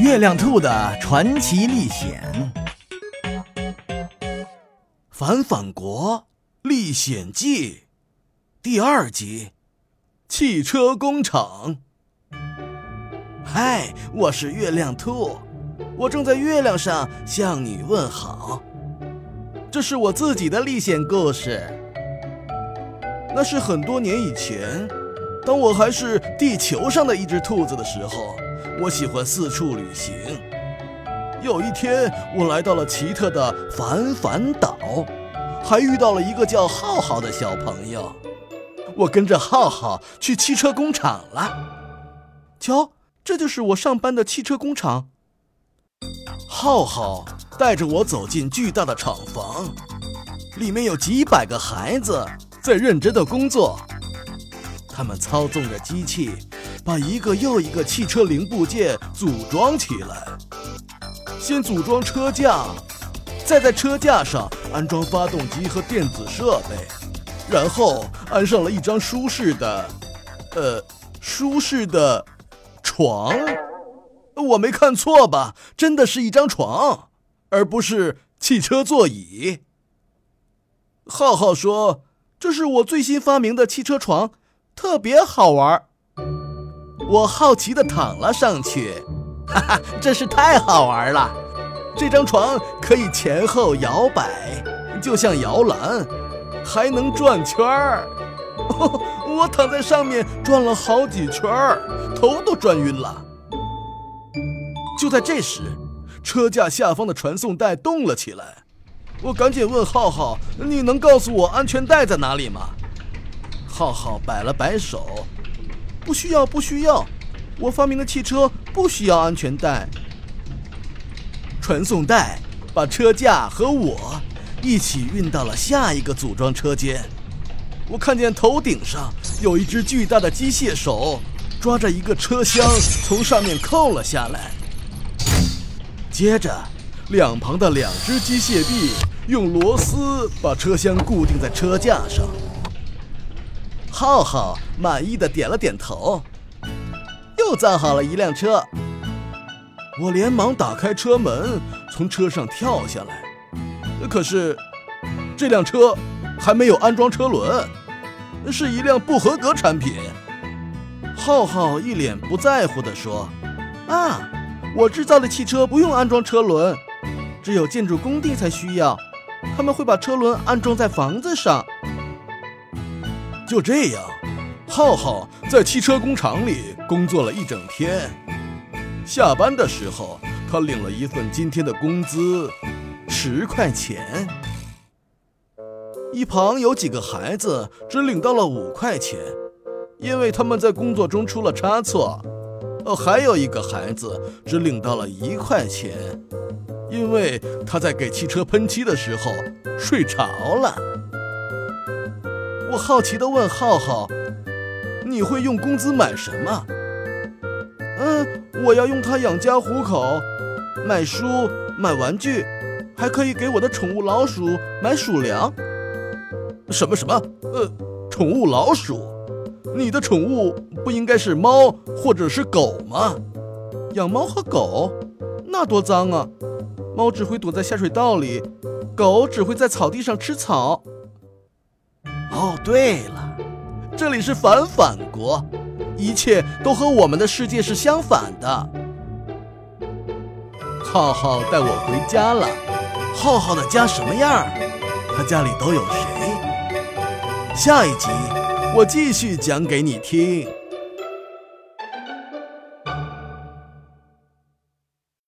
月亮兔的传奇历险，《反反国历险记》第二集：汽车工厂。嗨，我是月亮兔，我正在月亮上向你问好。这是我自己的历险故事。那是很多年以前，当我还是地球上的一只兔子的时候。我喜欢四处旅行。有一天，我来到了奇特的凡凡岛，还遇到了一个叫浩浩的小朋友。我跟着浩浩去汽车工厂了。瞧，这就是我上班的汽车工厂。浩浩带着我走进巨大的厂房，里面有几百个孩子在认真的工作，他们操纵着机器。把一个又一个汽车零部件组装起来，先组装车架，再在车架上安装发动机和电子设备，然后安上了一张舒适的，呃，舒适的床。我没看错吧？真的是一张床，而不是汽车座椅。浩浩说：“这是我最新发明的汽车床，特别好玩。”我好奇地躺了上去，哈哈，真是太好玩了！这张床可以前后摇摆，就像摇篮，还能转圈儿。我躺在上面转了好几圈儿，头都转晕了。就在这时，车架下方的传送带动了起来。我赶紧问浩浩：“你能告诉我安全带在哪里吗？”浩浩摆了摆手。不需要，不需要，我发明的汽车不需要安全带。传送带把车架和我一起运到了下一个组装车间。我看见头顶上有一只巨大的机械手抓着一个车厢从上面扣了下来，接着两旁的两只机械臂用螺丝把车厢固定在车架上。浩浩满意的点了点头，又造好了一辆车。我连忙打开车门，从车上跳下来。可是，这辆车还没有安装车轮，是一辆不合格产品。浩浩一脸不在乎地说：“啊，我制造的汽车不用安装车轮，只有建筑工地才需要，他们会把车轮安装在房子上。”就这样，浩浩在汽车工厂里工作了一整天。下班的时候，他领了一份今天的工资，十块钱。一旁有几个孩子只领到了五块钱，因为他们在工作中出了差错。呃，还有一个孩子只领到了一块钱，因为他在给汽车喷漆的时候睡着了。我好奇地问浩浩：“你会用工资买什么？”“嗯，我要用它养家糊口，买书、买玩具，还可以给我的宠物老鼠买鼠粮。”“什么什么？呃，宠物老鼠？你的宠物不应该是猫或者是狗吗？养猫和狗，那多脏啊！猫只会躲在下水道里，狗只会在草地上吃草。”哦，对了，这里是反反国，一切都和我们的世界是相反的。浩浩带我回家了，浩浩的家什么样？他家里都有谁？下一集我继续讲给你听。